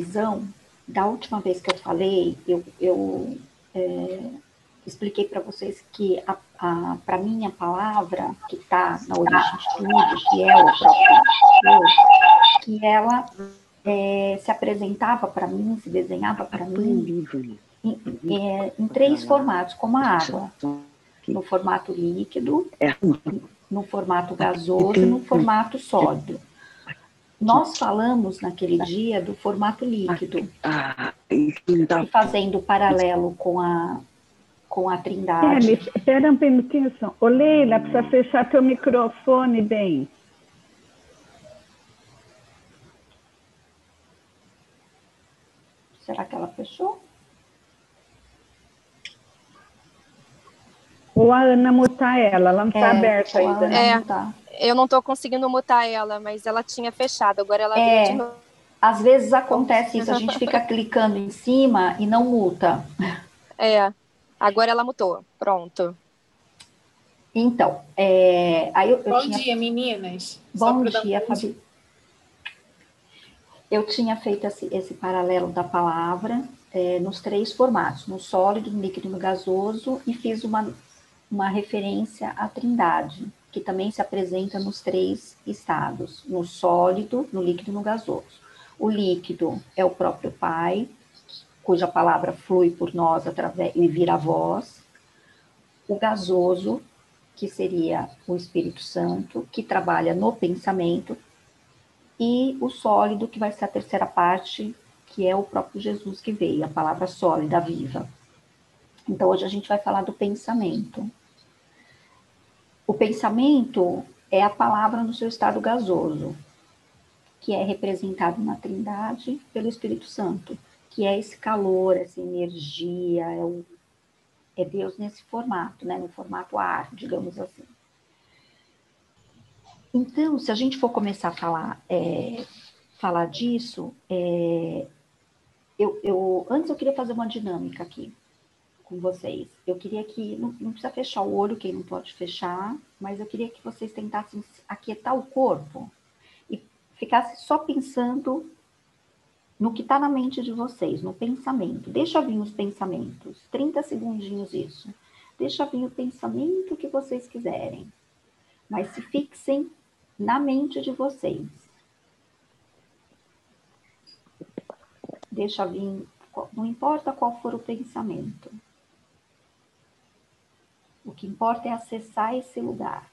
visão, da última vez que eu falei, eu, eu é, expliquei para vocês que, para mim, a palavra que está na origem de tudo, que é o próprio Deus, que ela é, se apresentava para mim, se desenhava para mim em, em, é, em, três formatos, como a água. No formato líquido, no formato gasoso e no formato sólido. Nós falamos naquele dia do formato líquido, e fazendo paralelo com a, com a Trindade. É, espera um minutinho só. Ô, Leila, precisa fechar teu microfone bem. Será que ela fechou? Ou a Ana mutar ela, ela não está é, aberta ainda. Né? É, tá. Eu não estou conseguindo mutar ela, mas ela tinha fechado, agora ela é, de novo. Às vezes acontece isso, a gente fica clicando em cima e não muta. É, agora ela mutou, pronto. Então, é, aí eu, eu Bom tinha... dia, meninas. Bom dia, Fabi eu tinha feito esse, esse paralelo da palavra é, nos três formatos, no sólido, no líquido e no gasoso, e fiz uma, uma referência à trindade, que também se apresenta nos três estados, no sólido, no líquido e no gasoso. O líquido é o próprio Pai, cuja palavra flui por nós através e vira voz. O gasoso, que seria o Espírito Santo, que trabalha no pensamento, e o sólido, que vai ser a terceira parte, que é o próprio Jesus que veio, a palavra sólida, viva. Então, hoje a gente vai falar do pensamento. O pensamento é a palavra no seu estado gasoso, que é representado na Trindade pelo Espírito Santo, que é esse calor, essa energia, é, o, é Deus nesse formato, né, no formato ar, digamos assim. Então, se a gente for começar a falar, é, falar disso, é, eu, eu, antes eu queria fazer uma dinâmica aqui com vocês. Eu queria que, não, não, precisa fechar o olho, quem não pode fechar, mas eu queria que vocês tentassem aquietar o corpo e ficassem só pensando no que está na mente de vocês, no pensamento. Deixa vir os pensamentos, 30 segundinhos isso. Deixa vir o pensamento que vocês quiserem. Mas se fixem na mente de vocês. Deixa vir, não importa qual for o pensamento. O que importa é acessar esse lugar.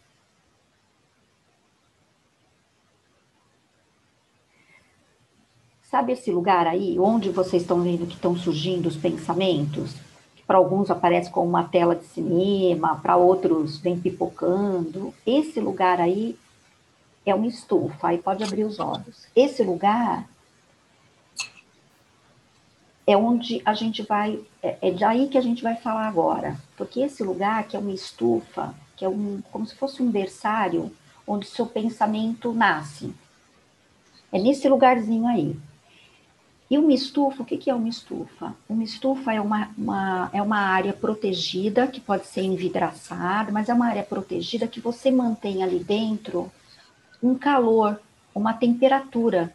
Sabe esse lugar aí, onde vocês estão vendo que estão surgindo os pensamentos? Que para alguns aparece como uma tela de cinema, para outros vem pipocando. Esse lugar aí é uma estufa, aí pode abrir os olhos. Esse lugar é onde a gente vai, é, é daí que a gente vai falar agora, porque esse lugar que é uma estufa, que é um, como se fosse um berçário, onde seu pensamento nasce. É nesse lugarzinho aí. E uma estufa, o que, que é uma estufa? Uma estufa é uma, uma, é uma área protegida, que pode ser envidraçada, mas é uma área protegida que você mantém ali dentro um calor, uma temperatura,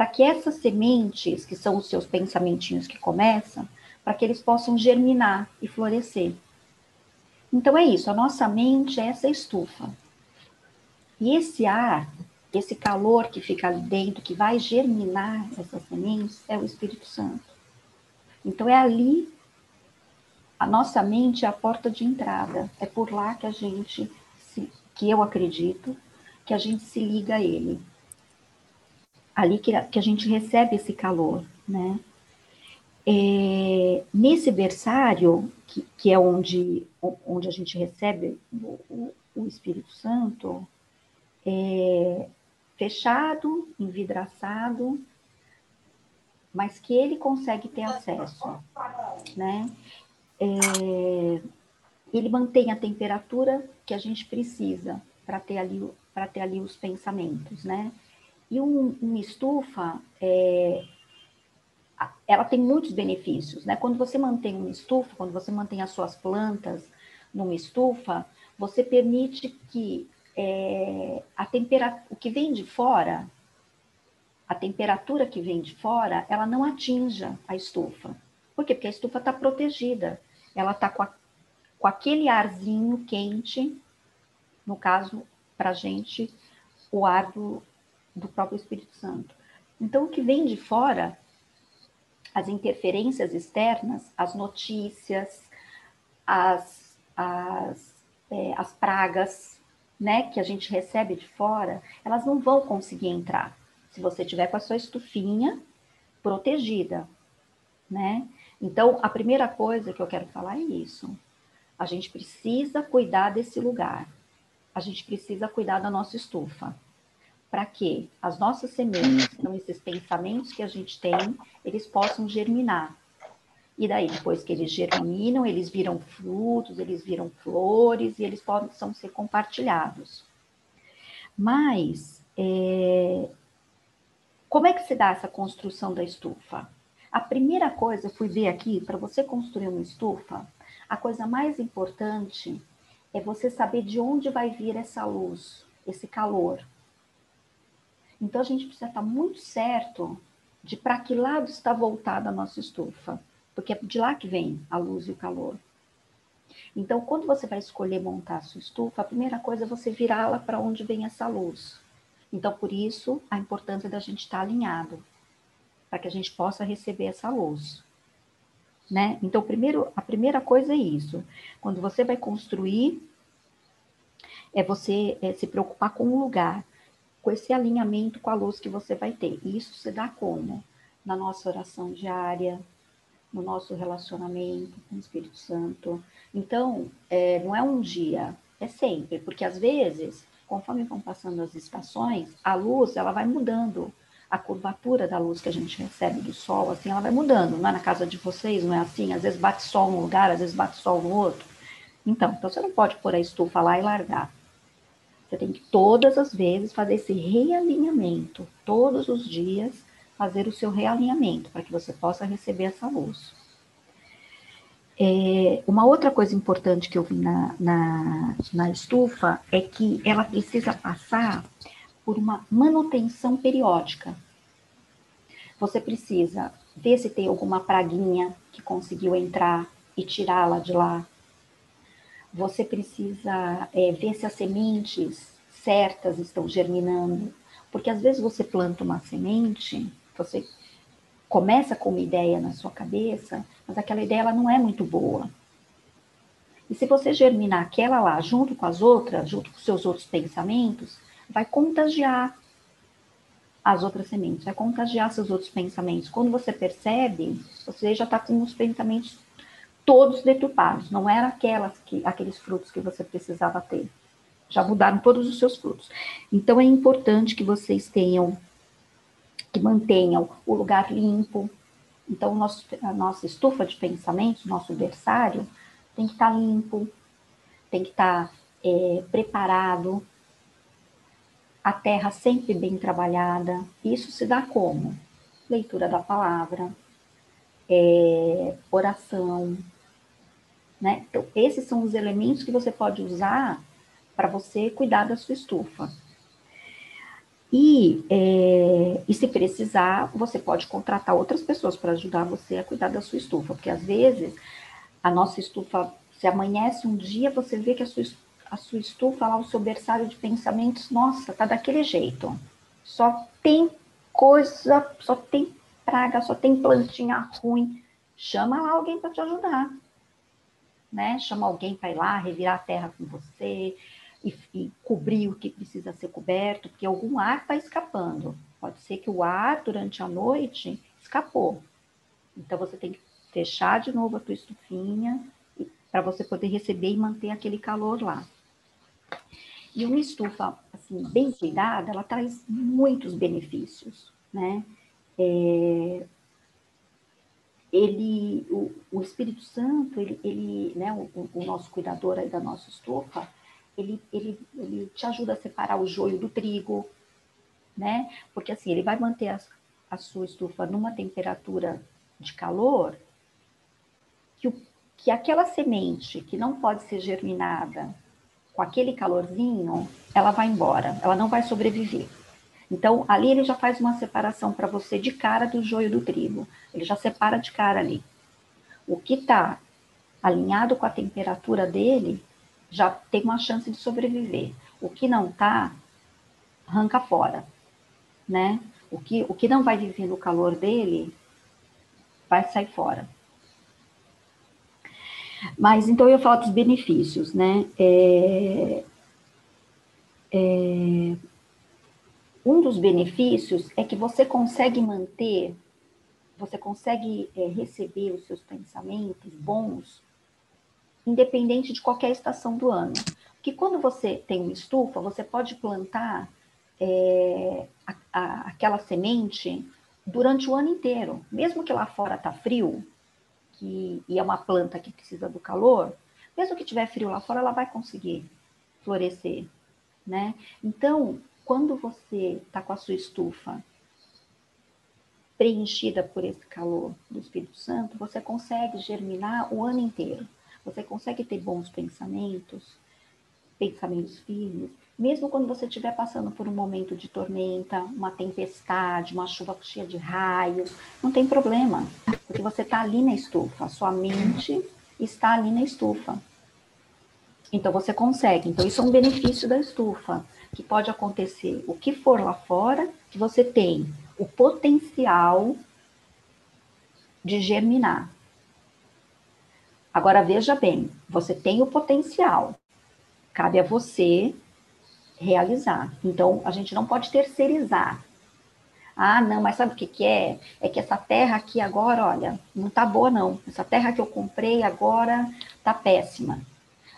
para que essas sementes, que são os seus pensamentinhos que começam, para que eles possam germinar e florescer. Então é isso, a nossa mente é essa estufa. E esse ar, esse calor que fica ali dentro, que vai germinar essas sementes, é o Espírito Santo. Então é ali, a nossa mente é a porta de entrada, é por lá que a gente, que eu acredito, que a gente se liga a ele. Ali que, que a gente recebe esse calor, né? É, nesse berçário, que, que, é onde, onde a gente recebe o, o Espírito Santo, é, fechado, envidraçado, mas que ele consegue ter acesso, né? É, ele mantém a temperatura que a gente precisa para ter ali para ter ali os pensamentos, né? E um, uma estufa, é, ela tem muitos benefícios, né? Quando você mantém uma estufa, quando você mantém as suas plantas numa estufa, você permite que é, a temperatura, o que vem de fora, a temperatura que vem de fora, ela não atinja a estufa. Por quê? Porque a estufa está protegida. Ela está com, com aquele arzinho quente, no caso, para a gente, o ar do, do próprio Espírito Santo. Então, o que vem de fora, as interferências externas, as notícias, as, as, é, as pragas, né, que a gente recebe de fora, elas não vão conseguir entrar. Se você tiver com a sua estufinha protegida, né? Então, a primeira coisa que eu quero falar é isso. A gente precisa cuidar desse lugar. A gente precisa cuidar da nossa estufa para que as nossas sementes, então esses pensamentos que a gente tem, eles possam germinar. E daí, depois que eles germinam, eles viram frutos, eles viram flores e eles possam ser compartilhados. Mas, é... como é que se dá essa construção da estufa? A primeira coisa, eu fui ver aqui, para você construir uma estufa, a coisa mais importante é você saber de onde vai vir essa luz, esse calor. Então a gente precisa estar muito certo de para que lado está voltada a nossa estufa, porque é de lá que vem a luz e o calor. Então, quando você vai escolher montar a sua estufa, a primeira coisa é você virá-la para onde vem essa luz. Então, por isso, a importância da gente estar alinhado, para que a gente possa receber essa luz. Né? Então, primeiro, a primeira coisa é isso. Quando você vai construir, é você é, se preocupar com o lugar com esse alinhamento com a luz que você vai ter. E isso se dá como? Na nossa oração diária, no nosso relacionamento com o Espírito Santo. Então, é, não é um dia, é sempre, porque às vezes, conforme vão passando as estações, a luz ela vai mudando. A curvatura da luz que a gente recebe do sol, assim, ela vai mudando. Não é na casa de vocês, não é assim? Às vezes bate sol num lugar, às vezes bate sol no outro. Então, então você não pode pôr a estufa lá e largar. Você tem que todas as vezes fazer esse realinhamento, todos os dias fazer o seu realinhamento para que você possa receber essa luz. É, uma outra coisa importante que eu vi na, na, na estufa é que ela precisa passar por uma manutenção periódica. Você precisa ver se tem alguma praguinha que conseguiu entrar e tirá-la de lá você precisa é, ver se as sementes certas estão germinando, porque às vezes você planta uma semente, você começa com uma ideia na sua cabeça, mas aquela ideia ela não é muito boa. E se você germinar aquela lá junto com as outras, junto com seus outros pensamentos, vai contagiar as outras sementes, vai contagiar seus outros pensamentos. Quando você percebe, você já está com os pensamentos todos deturpados, não eram aquelas que, aqueles frutos que você precisava ter. Já mudaram todos os seus frutos. Então é importante que vocês tenham, que mantenham o lugar limpo. Então, nosso, a nossa estufa de pensamentos, nosso berçário, tem que estar limpo, tem que estar é, preparado, a terra sempre bem trabalhada. Isso se dá como? Leitura da palavra, é, oração, né? Então, esses são os elementos que você pode usar para você cuidar da sua estufa. E, é, e se precisar, você pode contratar outras pessoas para ajudar você a cuidar da sua estufa, porque às vezes a nossa estufa, se amanhece um dia, você vê que a sua, a sua estufa, lá, o seu berçário de pensamentos, nossa, tá daquele jeito. Só tem coisa, só tem praga, só tem plantinha ruim. Chama lá alguém para te ajudar né? Chama alguém para ir lá, revirar a terra com você e, e, cobrir o que precisa ser coberto, porque algum ar está escapando. Pode ser que o ar durante a noite escapou. Então você tem que fechar de novo a tua estufinha para você poder receber e manter aquele calor lá. E uma estufa assim bem cuidada, ela traz muitos benefícios, né? É, ele, o, o Espírito Santo, ele, ele né, o, o, nosso cuidador aí da nossa estufa, ele, ele, ele te ajuda a separar o joio do trigo, né? Porque assim, ele vai manter a, a sua estufa numa temperatura de calor que, o, que aquela semente que não pode ser germinada com aquele calorzinho, ela vai embora, ela não vai sobreviver. Então, ali ele já faz uma separação para você de cara do joio do trigo. Ele já separa de cara ali. O que está alinhado com a temperatura dele já tem uma chance de sobreviver. O que não está, arranca fora, né? O que, o que não vai viver no calor dele, vai sair fora. Mas então eu falo dos benefícios, né? É, é, um dos benefícios é que você consegue manter, você consegue é, receber os seus pensamentos bons, independente de qualquer estação do ano. Que quando você tem uma estufa, você pode plantar é, a, a, aquela semente durante o ano inteiro, mesmo que lá fora tá frio, que, e é uma planta que precisa do calor, mesmo que tiver frio lá fora, ela vai conseguir florescer, né? Então, quando você está com a sua estufa preenchida por esse calor do Espírito Santo, você consegue germinar o ano inteiro. Você consegue ter bons pensamentos, pensamentos firmes, mesmo quando você estiver passando por um momento de tormenta, uma tempestade, uma chuva cheia de raios, não tem problema, porque você está ali na estufa, a sua mente está ali na estufa. Então você consegue. Então isso é um benefício da estufa que pode acontecer o que for lá fora, que você tem o potencial de germinar. Agora veja bem, você tem o potencial, cabe a você realizar. Então a gente não pode terceirizar. Ah, não, mas sabe o que, que é? É que essa terra aqui agora, olha, não tá boa não. Essa terra que eu comprei agora tá péssima.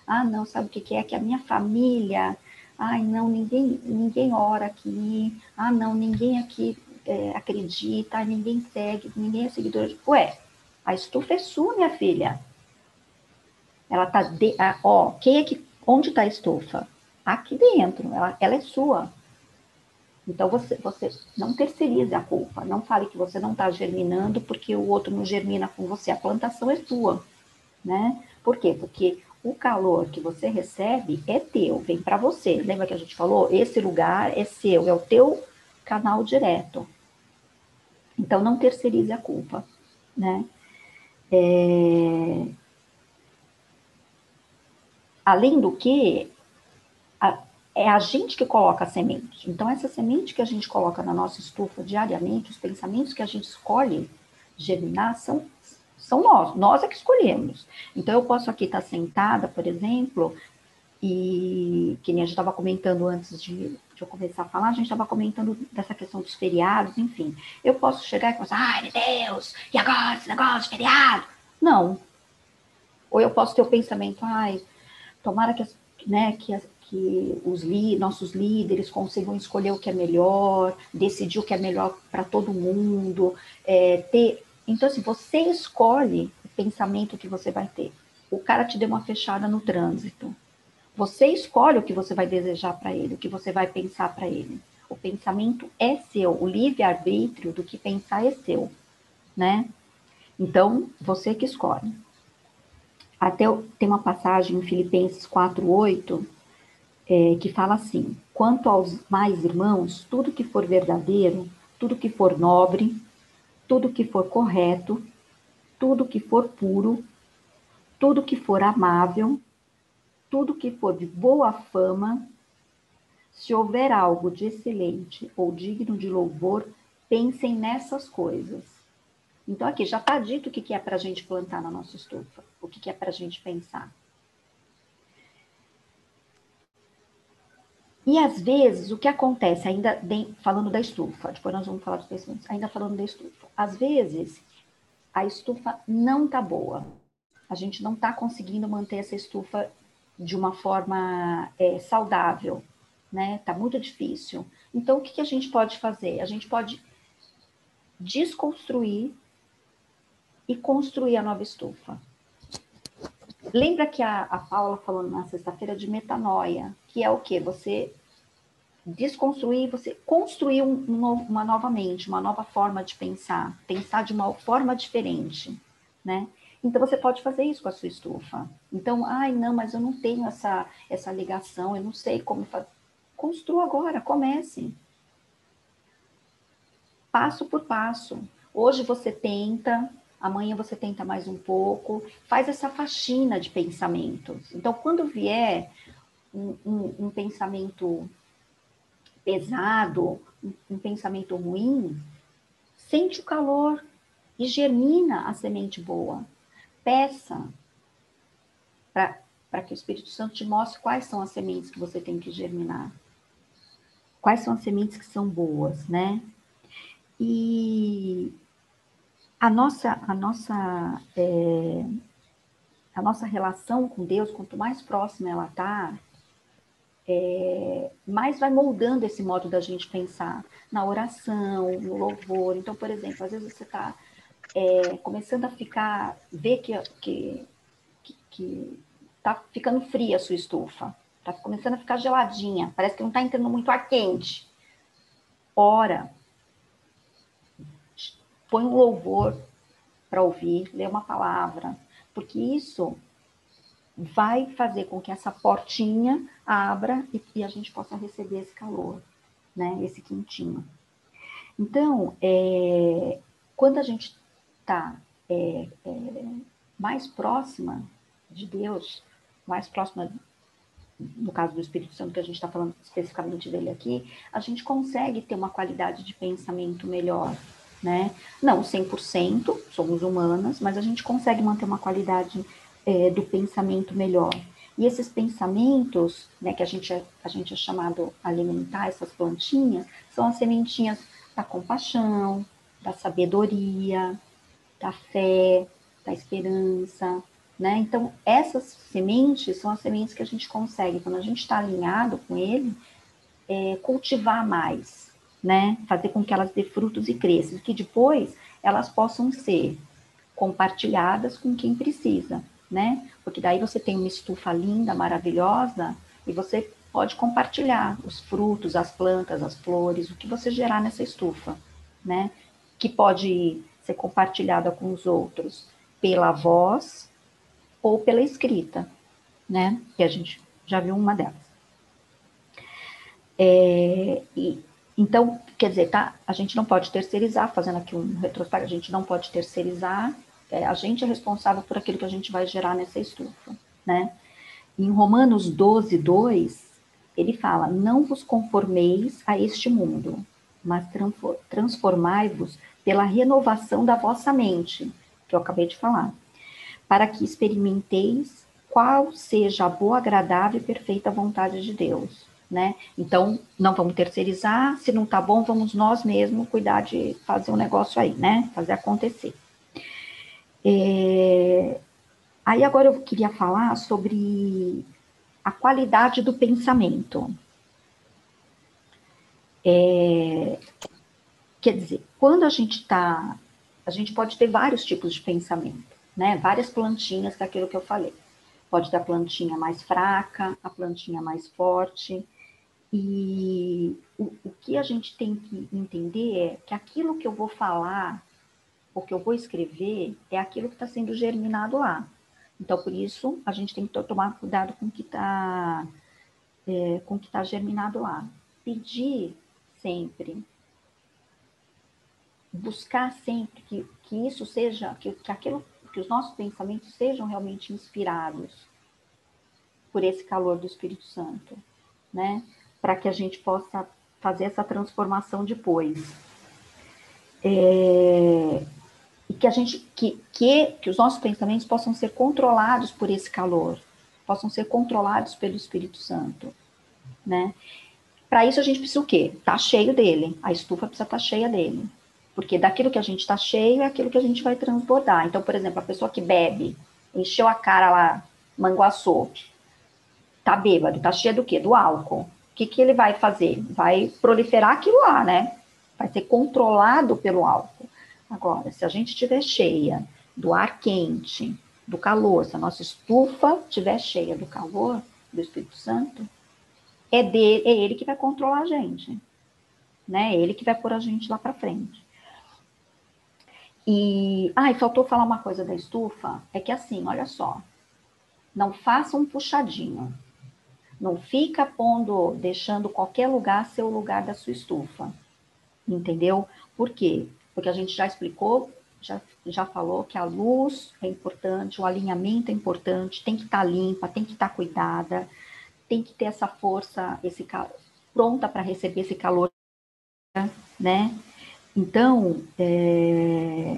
Ah, não, sabe o que, é? Que a minha família Ai, não, ninguém, ninguém ora aqui. Ah, não, ninguém aqui é, acredita, ninguém segue, ninguém é seguidor. Ué, a estufa é sua, minha filha. Ela tá de, ah, ó, quem é que, onde está a estufa? Aqui dentro, ela, ela é sua. Então você, você não terceirize a culpa, não fale que você não está germinando porque o outro não germina com você. A plantação é sua, né? Por quê? Porque o calor que você recebe é teu, vem para você. Lembra que a gente falou? Esse lugar é seu, é o teu canal direto. Então, não terceirize a culpa, né? É... Além do que, a, é a gente que coloca a semente. Então, essa semente que a gente coloca na nossa estufa diariamente, os pensamentos que a gente escolhe germinar são são nós, nós é que escolhemos. Então, eu posso aqui estar sentada, por exemplo, e que nem a gente estava comentando antes de, de, eu começar a falar, a gente estava comentando dessa questão dos feriados, enfim. Eu posso chegar e pensar, ai meu Deus, e agora esse negócio de feriado? Não. Ou eu posso ter o pensamento, ai, tomara que, né, que, que os li, nossos líderes consigam escolher o que é melhor, decidir o que é melhor para todo mundo, é, ter então, assim, você escolhe o pensamento que você vai ter. O cara te deu uma fechada no trânsito. Você escolhe o que você vai desejar para ele, o que você vai pensar para ele. O pensamento é seu, o livre-arbítrio do que pensar é seu, né? Então, você que escolhe. Até tem uma passagem em Filipenses 4:8 é, que fala assim: quanto aos mais irmãos, tudo que for verdadeiro, tudo que for nobre, tudo que for correto, tudo que for puro, tudo que for amável, tudo que for de boa fama, se houver algo de excelente ou digno de louvor, pensem nessas coisas. Então, aqui já está dito o que é para a gente plantar na nossa estufa, o que é para a gente pensar. E às vezes, o que acontece, ainda bem, falando da estufa, depois nós vamos falar dos pensamentos, ainda falando da estufa. Às vezes, a estufa não tá boa. A gente não tá conseguindo manter essa estufa de uma forma é, saudável, né? Tá muito difícil. Então, o que, que a gente pode fazer? A gente pode desconstruir e construir a nova estufa. Lembra que a, a Paula falou na sexta-feira de metanoia, que é o que? Você desconstruir, você construir um, uma nova mente, uma nova forma de pensar, pensar de uma forma diferente, né? Então você pode fazer isso com a sua estufa. Então, ai, não, mas eu não tenho essa essa ligação, eu não sei como fazer. Construa agora, comece. passo por passo. Hoje você tenta, amanhã você tenta mais um pouco, faz essa faxina de pensamentos. Então, quando vier um, um, um pensamento pesado, um, um pensamento ruim, sente o calor e germina a semente boa. Peça para que o Espírito Santo te mostre quais são as sementes que você tem que germinar. Quais são as sementes que são boas, né? E a nossa, a nossa, é, a nossa relação com Deus, quanto mais próxima ela está, é, mais vai moldando esse modo da gente pensar na oração, no louvor. Então, por exemplo, às vezes você está é, começando a ficar, ver que, que, que tá ficando fria a sua estufa, tá começando a ficar geladinha, parece que não está entrando muito ar quente. Ora, põe um louvor para ouvir, lê uma palavra, porque isso vai fazer com que essa portinha abra e, e a gente possa receber esse calor, né? Esse quentinho. Então, é, quando a gente está é, é, mais próxima de Deus, mais próxima, no caso do Espírito Santo, que a gente está falando especificamente dele aqui, a gente consegue ter uma qualidade de pensamento melhor, né? Não 100%, somos humanas, mas a gente consegue manter uma qualidade é, do pensamento melhor. E esses pensamentos, né, que a gente, é, a gente é chamado alimentar, essas plantinhas, são as sementinhas da compaixão, da sabedoria, da fé, da esperança, né? Então, essas sementes são as sementes que a gente consegue, quando a gente está alinhado com ele, é, cultivar mais, né? Fazer com que elas dê frutos e cresçam, que depois elas possam ser compartilhadas com quem precisa, né? Porque daí você tem uma estufa linda, maravilhosa, e você pode compartilhar os frutos, as plantas, as flores, o que você gerar nessa estufa, né? Que pode ser compartilhada com os outros pela voz ou pela escrita, né? Que a gente já viu uma delas. É, e, então, quer dizer, tá, a gente não pode terceirizar, fazendo aqui um retrospecto, a gente não pode terceirizar, é, a gente é responsável por aquilo que a gente vai gerar nessa estufa, né? Em Romanos 12, 2, ele fala, não vos conformeis a este mundo, mas transformai-vos pela renovação da vossa mente, que eu acabei de falar, para que experimenteis qual seja a boa, agradável e perfeita vontade de Deus né? Então, não vamos terceirizar, se não tá bom, vamos nós mesmos cuidar de fazer um negócio aí, né? Fazer acontecer. É... Aí agora eu queria falar sobre a qualidade do pensamento. É... Quer dizer, quando a gente está, a gente pode ter vários tipos de pensamento, né? Várias plantinhas, que é aquilo que eu falei. Pode ter a plantinha mais fraca, a plantinha mais forte, e o, o que a gente tem que entender é que aquilo que eu vou falar, ou que eu vou escrever, é aquilo que está sendo germinado lá. Então, por isso, a gente tem que tomar cuidado com o que está é, com o que está germinado lá. Pedir sempre, buscar sempre que, que isso seja, que, que aquilo, que os nossos pensamentos sejam realmente inspirados por esse calor do Espírito Santo, né? Para que a gente possa fazer essa transformação depois. É, e que a gente que, que, que os nossos pensamentos possam ser controlados por esse calor, possam ser controlados pelo Espírito Santo, né? Para isso a gente precisa o quê? Tá cheio dele. A estufa precisa estar tá cheia dele. Porque daquilo que a gente está cheio é aquilo que a gente vai transbordar. Então, por exemplo, a pessoa que bebe, encheu a cara lá, manguaçou, tá bêbado, tá cheia do quê? Do álcool o que, que ele vai fazer? Vai proliferar aquilo lá, né? Vai ser controlado pelo álcool. Agora, se a gente estiver cheia do ar quente, do calor, se a nossa estufa estiver cheia do calor do Espírito Santo, é, de, é ele que vai controlar a gente. Né? É ele que vai pôr a gente lá para frente. E, ah, e faltou falar uma coisa da estufa, é que assim, olha só, não faça um puxadinho. Não fica pondo, deixando qualquer lugar ser o lugar da sua estufa. entendeu? Por quê? Porque a gente já explicou, já, já falou que a luz é importante, o alinhamento é importante, tem que estar tá limpa, tem que estar tá cuidada, tem que ter essa força, esse pronta para receber esse calor, né? Então, é,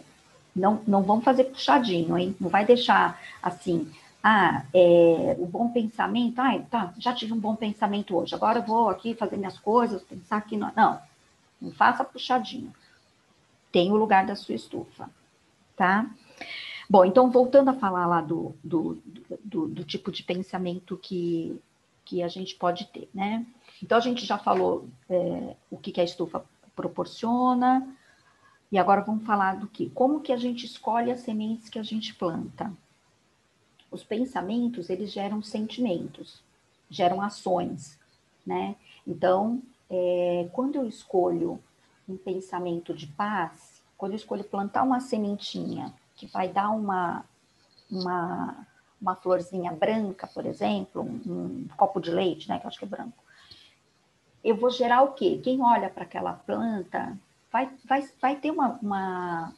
não, não vamos fazer puxadinho, hein? Não vai deixar assim, ah, é, o bom pensamento, ah, tá, já tive um bom pensamento hoje, agora eu vou aqui fazer minhas coisas, pensar aqui, no... não, não faça puxadinho. Tem o lugar da sua estufa, tá? Bom, então voltando a falar lá do, do, do, do tipo de pensamento que, que a gente pode ter, né? Então a gente já falou é, o que, que a estufa proporciona, e agora vamos falar do que? Como que a gente escolhe as sementes que a gente planta? Os pensamentos, eles geram sentimentos, geram ações, né? Então, é, quando eu escolho um pensamento de paz, quando eu escolho plantar uma sementinha que vai dar uma, uma, uma florzinha branca, por exemplo, um, um copo de leite, né, que eu acho que é branco, eu vou gerar o quê? Quem olha para aquela planta vai, vai, vai ter uma, uma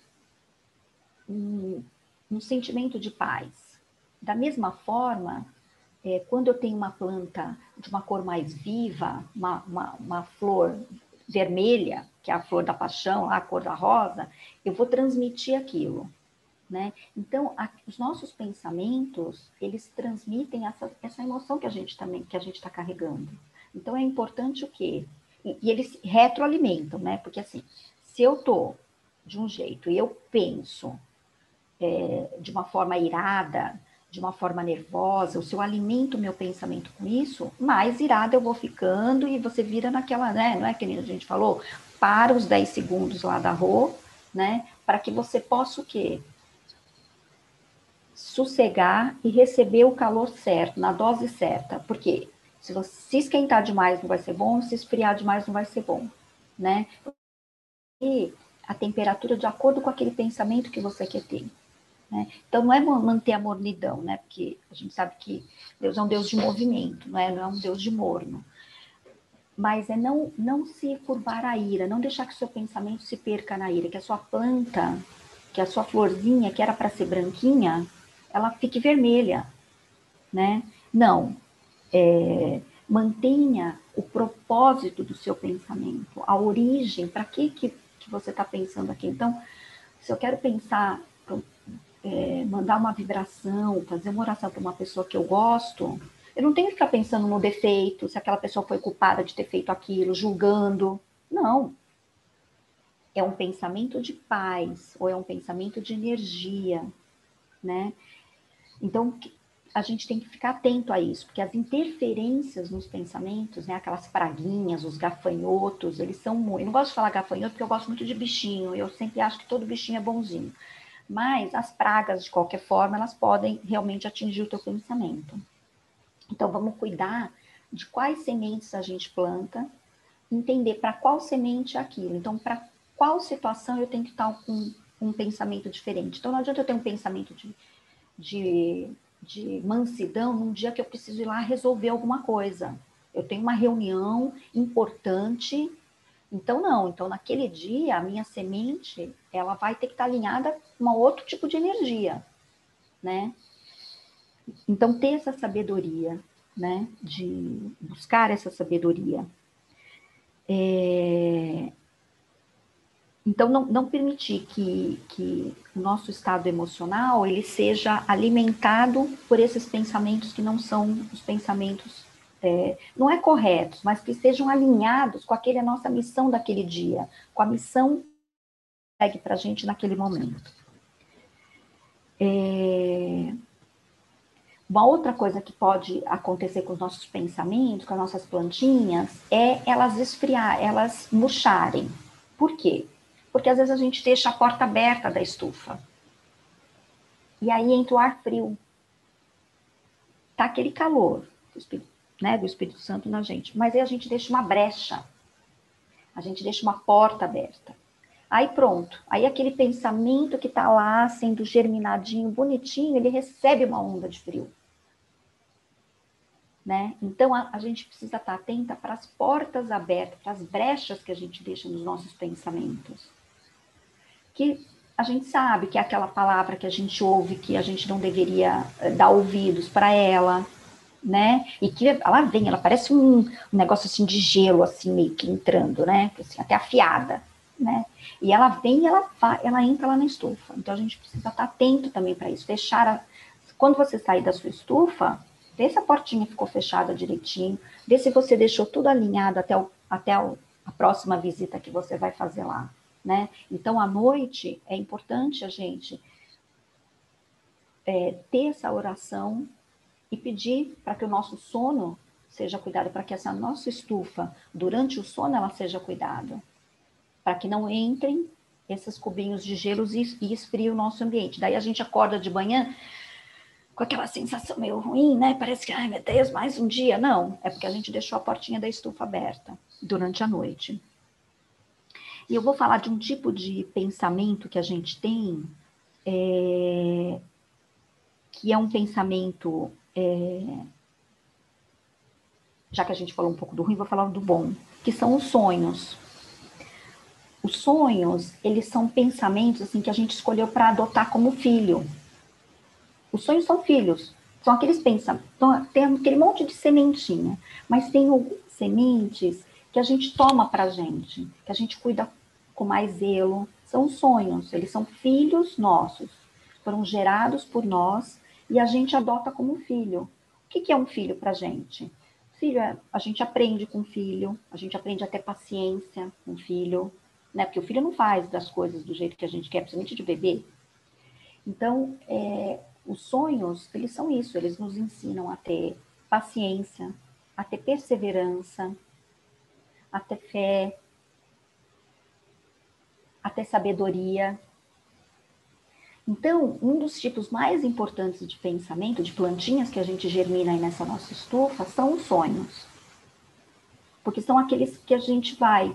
um, um, sentimento de paz. Da mesma forma, é, quando eu tenho uma planta de uma cor mais viva, uma, uma, uma flor vermelha, que é a flor da paixão, a cor da rosa, eu vou transmitir aquilo. Né? Então, a, os nossos pensamentos, eles transmitem essa, essa emoção que a gente também, que a gente está carregando. Então, é importante o quê? E, e eles retroalimentam, né? Porque assim, se eu tô de um jeito e eu penso é, de uma forma irada, de uma forma nervosa, ou se eu alimento meu pensamento com isso, mais irada eu vou ficando e você vira naquela, né? Não é que a gente falou? Para os 10 segundos lá da rua, né? Para que você possa o quê? Sossegar e receber o calor certo, na dose certa. Porque se você se esquentar demais não vai ser bom, se esfriar demais não vai ser bom, né? E a temperatura de acordo com aquele pensamento que você quer ter. Né? Então, não é manter a mornidão, né? Porque a gente sabe que Deus é um Deus de movimento, não é, não é um Deus de morno. Mas é não, não se curvar a ira, não deixar que o seu pensamento se perca na ira, que a sua planta, que a sua florzinha, que era para ser branquinha, ela fique vermelha, né? Não, é, mantenha o propósito do seu pensamento, a origem, para que, que, que você está pensando aqui. Então, se eu quero pensar, é, mandar uma vibração, fazer uma oração para uma pessoa que eu gosto, eu não tenho que ficar pensando no defeito, se aquela pessoa foi culpada de ter feito aquilo, julgando. Não. É um pensamento de paz, ou é um pensamento de energia, né? Então, a gente tem que ficar atento a isso, porque as interferências nos pensamentos, né, aquelas praguinhas, os gafanhotos, eles são muito. Eu não gosto de falar gafanhoto porque eu gosto muito de bichinho, eu sempre acho que todo bichinho é bonzinho. Mas as pragas, de qualquer forma, elas podem realmente atingir o teu pensamento. Então, vamos cuidar de quais sementes a gente planta, entender para qual semente é aquilo. Então, para qual situação eu tenho que estar com um pensamento diferente. Então, não adianta eu ter um pensamento de, de de mansidão num dia que eu preciso ir lá resolver alguma coisa. Eu tenho uma reunião importante, então não. Então naquele dia a minha semente ela vai ter que estar alinhada com um outro tipo de energia, né? Então ter essa sabedoria, né? De buscar essa sabedoria. É, então, não, não permitir que, que o nosso estado emocional ele seja alimentado por esses pensamentos que não são os pensamentos, é, não é corretos, mas que sejam alinhados com aquele, a nossa missão daquele dia, com a missão que segue para a gente naquele momento. É, uma outra coisa que pode acontecer com os nossos pensamentos, com as nossas plantinhas, é elas esfriar, elas murcharem. Por quê? porque às vezes a gente deixa a porta aberta da estufa. E aí entra o ar frio. Tá aquele calor Espírito, né, do Espírito Santo na gente, mas aí a gente deixa uma brecha. A gente deixa uma porta aberta. Aí pronto. Aí aquele pensamento que está lá sendo germinadinho, bonitinho, ele recebe uma onda de frio. né? Então a, a gente precisa estar atenta para as portas abertas, para as brechas que a gente deixa nos nossos pensamentos. Que a gente sabe que é aquela palavra que a gente ouve que a gente não deveria eh, dar ouvidos para ela, né? E que ela vem, ela parece um, um, negócio assim de gelo, assim, meio que entrando, né? Assim, até afiada, né? E ela vem ela, ela entra lá na estufa. Então a gente precisa estar atento também para isso. Deixar a, quando você sair da sua estufa, vê se a portinha ficou fechada direitinho, vê se você deixou tudo alinhado até, o, até o, a próxima visita que você vai fazer lá, né? Então, à noite, é importante a gente é, ter essa oração e pedir para que o nosso sono seja cuidado, para que essa nossa estufa, durante o sono, ela seja cuidada, para que não entrem esses cubinhos de gelo e, e esfrie o nosso ambiente. Daí a gente acorda de manhã, com aquela sensação meio ruim, né? Parece que, ai meu Deus, mais um dia. Não, é porque a gente deixou a portinha da estufa aberta durante a noite. E eu vou falar de um tipo de pensamento que a gente tem, é, que é um pensamento. É, já que a gente falou um pouco do ruim, vou falar do bom, que são os sonhos. Os sonhos, eles são pensamentos assim que a gente escolheu para adotar como filho. Os sonhos são filhos, são aqueles pensamentos, tem aquele monte de sementinha, mas tem sementes que a gente toma para gente, que a gente cuida com mais zelo, são os sonhos, eles são filhos nossos, foram gerados por nós e a gente adota como filho. O que, que é um filho para a gente? Filho é, a gente aprende com o filho, a gente aprende a ter paciência com o filho, né? Porque o filho não faz das coisas do jeito que a gente quer, principalmente de bebê. Então, é, os sonhos, eles são isso, eles nos ensinam a ter paciência, a ter perseverança, a ter fé, a ter sabedoria. Então, um dos tipos mais importantes de pensamento, de plantinhas que a gente germina aí nessa nossa estufa, são os sonhos. Porque são aqueles que a gente vai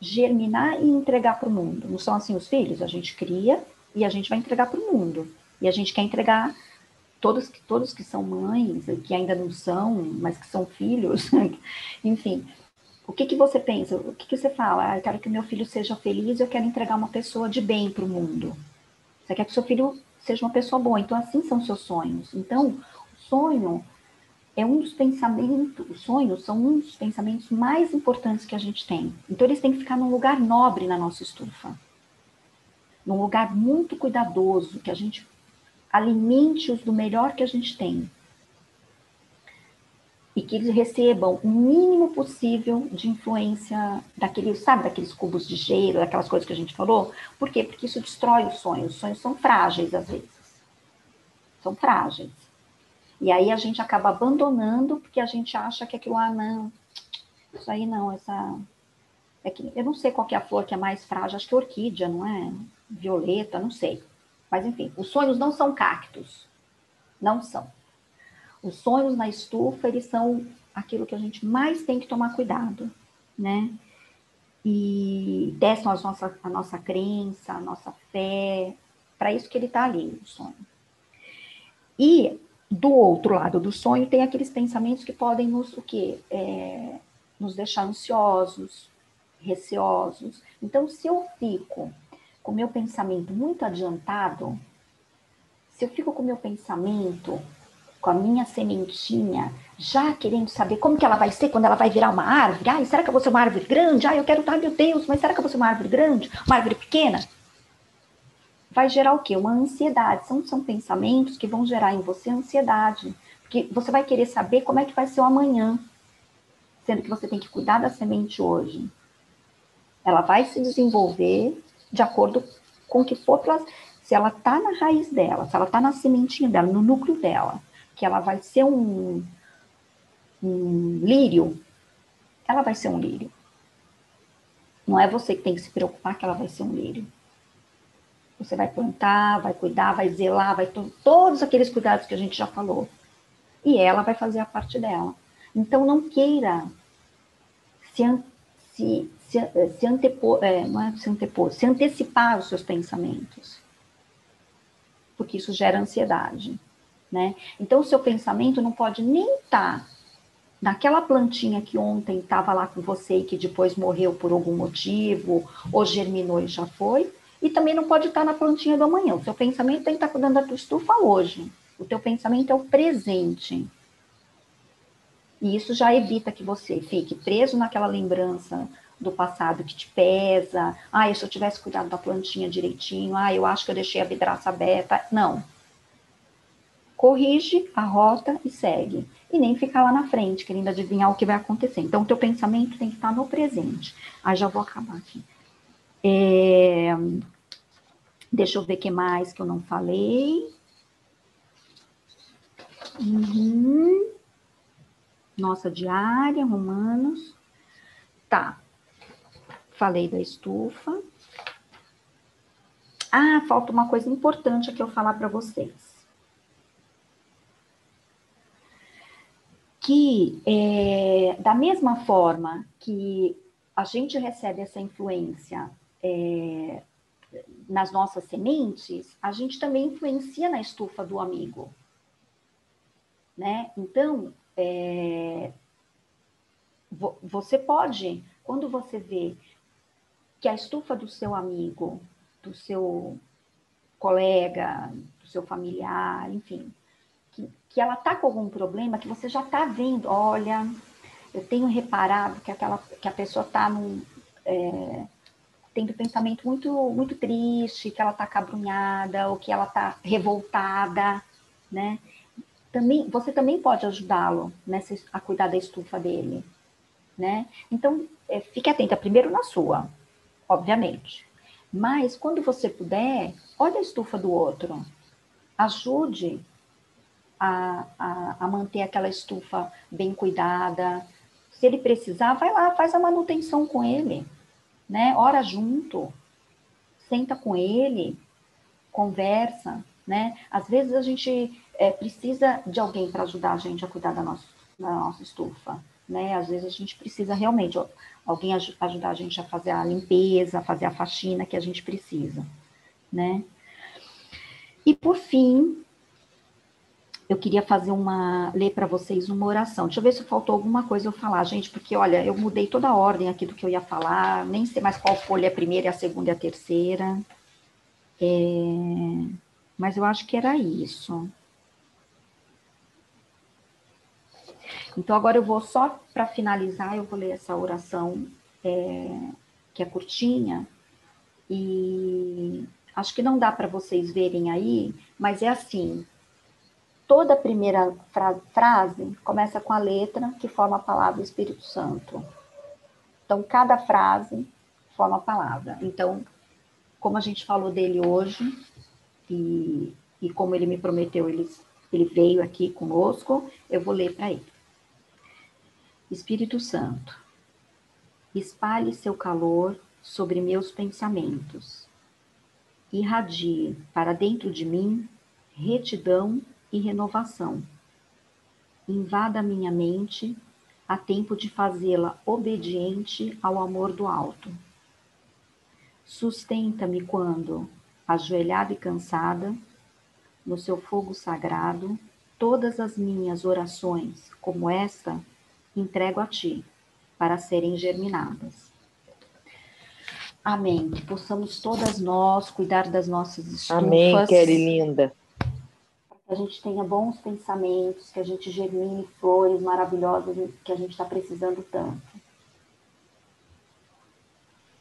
germinar e entregar para o mundo. Não são assim os filhos? A gente cria e a gente vai entregar para o mundo. E a gente quer entregar todos, todos que são mães, que ainda não são, mas que são filhos, enfim. O que, que você pensa? O que, que você fala? Ah, eu quero que meu filho seja feliz, eu quero entregar uma pessoa de bem para o mundo. Você quer que seu filho seja uma pessoa boa. Então, assim são seus sonhos. Então, o sonho é um dos pensamentos, os sonhos são um dos pensamentos mais importantes que a gente tem. Então, eles têm que ficar num lugar nobre na nossa estufa. Num lugar muito cuidadoso, que a gente alimente-os do melhor que a gente tem. E que eles recebam o mínimo possível de influência daqueles, sabe, daqueles cubos de gelo, daquelas coisas que a gente falou. Por quê? Porque isso destrói os sonhos. Os sonhos são frágeis às vezes. São frágeis. E aí a gente acaba abandonando porque a gente acha que aquilo, ah, não, isso aí não, essa. É que, eu não sei qual é a flor que é mais frágil, acho que é orquídea, não é? Violeta, não sei. Mas enfim, os sonhos não são cactos. Não são. Os sonhos na estufa, eles são aquilo que a gente mais tem que tomar cuidado, né? E testam a nossa, a nossa crença, a nossa fé, para isso que ele está ali, o sonho. E do outro lado do sonho tem aqueles pensamentos que podem nos o quê? É, nos deixar ansiosos, receosos. Então, se eu fico com meu pensamento muito adiantado, se eu fico com meu pensamento, com a minha sementinha, já querendo saber como que ela vai ser quando ela vai virar uma árvore, ai, será que eu vou ser uma árvore grande? Ai, eu quero, ai meu Deus, mas será que eu vou ser uma árvore grande? Uma árvore pequena? Vai gerar o quê? Uma ansiedade. São, são pensamentos que vão gerar em você ansiedade. Porque você vai querer saber como é que vai ser o amanhã. Sendo que você tem que cuidar da semente hoje. Ela vai se desenvolver de acordo com o que for, se ela está na raiz dela, se ela está na sementinha dela, no núcleo dela, que ela vai ser um, um lírio, ela vai ser um lírio. Não é você que tem que se preocupar que ela vai ser um lírio. Você vai plantar, vai cuidar, vai zelar, vai todos aqueles cuidados que a gente já falou. E ela vai fazer a parte dela. Então não queira se, se se, se antepor, é, não é se antepor, se antecipar os seus pensamentos. Porque isso gera ansiedade. Né? Então, o seu pensamento não pode nem estar tá naquela plantinha que ontem estava lá com você e que depois morreu por algum motivo, ou germinou e já foi, e também não pode estar tá na plantinha do amanhã. O seu pensamento tem que estar tá cuidando da tua estufa hoje. O teu pensamento é o presente. E isso já evita que você fique preso naquela lembrança do passado que te pesa. Ah, se eu tivesse cuidado da plantinha direitinho. Ah, eu acho que eu deixei a vidraça aberta. Não corrige a rota e segue. E nem ficar lá na frente, querendo adivinhar o que vai acontecer. Então, o teu pensamento tem que estar no presente. Aí já vou acabar aqui. É... Deixa eu ver o que mais que eu não falei. Uhum. Nossa diária, Romanos. Tá. Falei da estufa. Ah, falta uma coisa importante aqui eu falar para vocês. Que, é, da mesma forma que a gente recebe essa influência é, nas nossas sementes, a gente também influencia na estufa do amigo. Né? Então, é, você pode, quando você vê que a estufa do seu amigo, do seu colega, do seu familiar, enfim, que, que ela está com algum problema, que você já está vendo, olha, eu tenho reparado que, aquela, que a pessoa está é, tendo pensamento muito, muito triste, que ela está cabrunhada, ou que ela está revoltada, né? Também, você também pode ajudá-lo nessa, a cuidar da estufa dele, né? Então, é, fique atenta primeiro na sua, obviamente. Mas, quando você puder, olha a estufa do outro. Ajude a, a, a manter aquela estufa bem cuidada. Se ele precisar, vai lá, faz a manutenção com ele, né? Ora junto, senta com ele, conversa, né? Às vezes a gente é, precisa de alguém para ajudar a gente a cuidar da nossa, da nossa estufa, né? Às vezes a gente precisa realmente alguém aj ajudar a gente a fazer a limpeza, fazer a faxina que a gente precisa, né? E por fim, eu queria fazer uma, ler para vocês uma oração. Deixa eu ver se faltou alguma coisa eu falar, gente, porque olha, eu mudei toda a ordem aqui do que eu ia falar, nem sei mais qual folha é a primeira, a segunda e a terceira. É, mas eu acho que era isso. Então, agora eu vou só para finalizar, eu vou ler essa oração, é, que é curtinha, e acho que não dá para vocês verem aí, mas é assim: Toda a primeira fra frase começa com a letra que forma a palavra Espírito Santo. Então, cada frase forma a palavra. Então, como a gente falou dele hoje, e, e como ele me prometeu, ele, ele veio aqui conosco, eu vou ler para ele. Espírito Santo, espalhe seu calor sobre meus pensamentos. Irradie para dentro de mim retidão e renovação. Invada minha mente a tempo de fazê-la obediente ao amor do alto. Sustenta-me quando, ajoelhada e cansada, no seu fogo sagrado, todas as minhas orações, como esta, entrego a ti, para serem germinadas. Amém. Que possamos todas nós cuidar das nossas estufas. Amém, Kelly linda que a gente tenha bons pensamentos, que a gente germine flores maravilhosas que a gente está precisando tanto.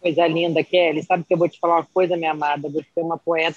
Coisa linda, Kelly. Sabe que eu vou te falar uma coisa, minha amada? Você é uma poeta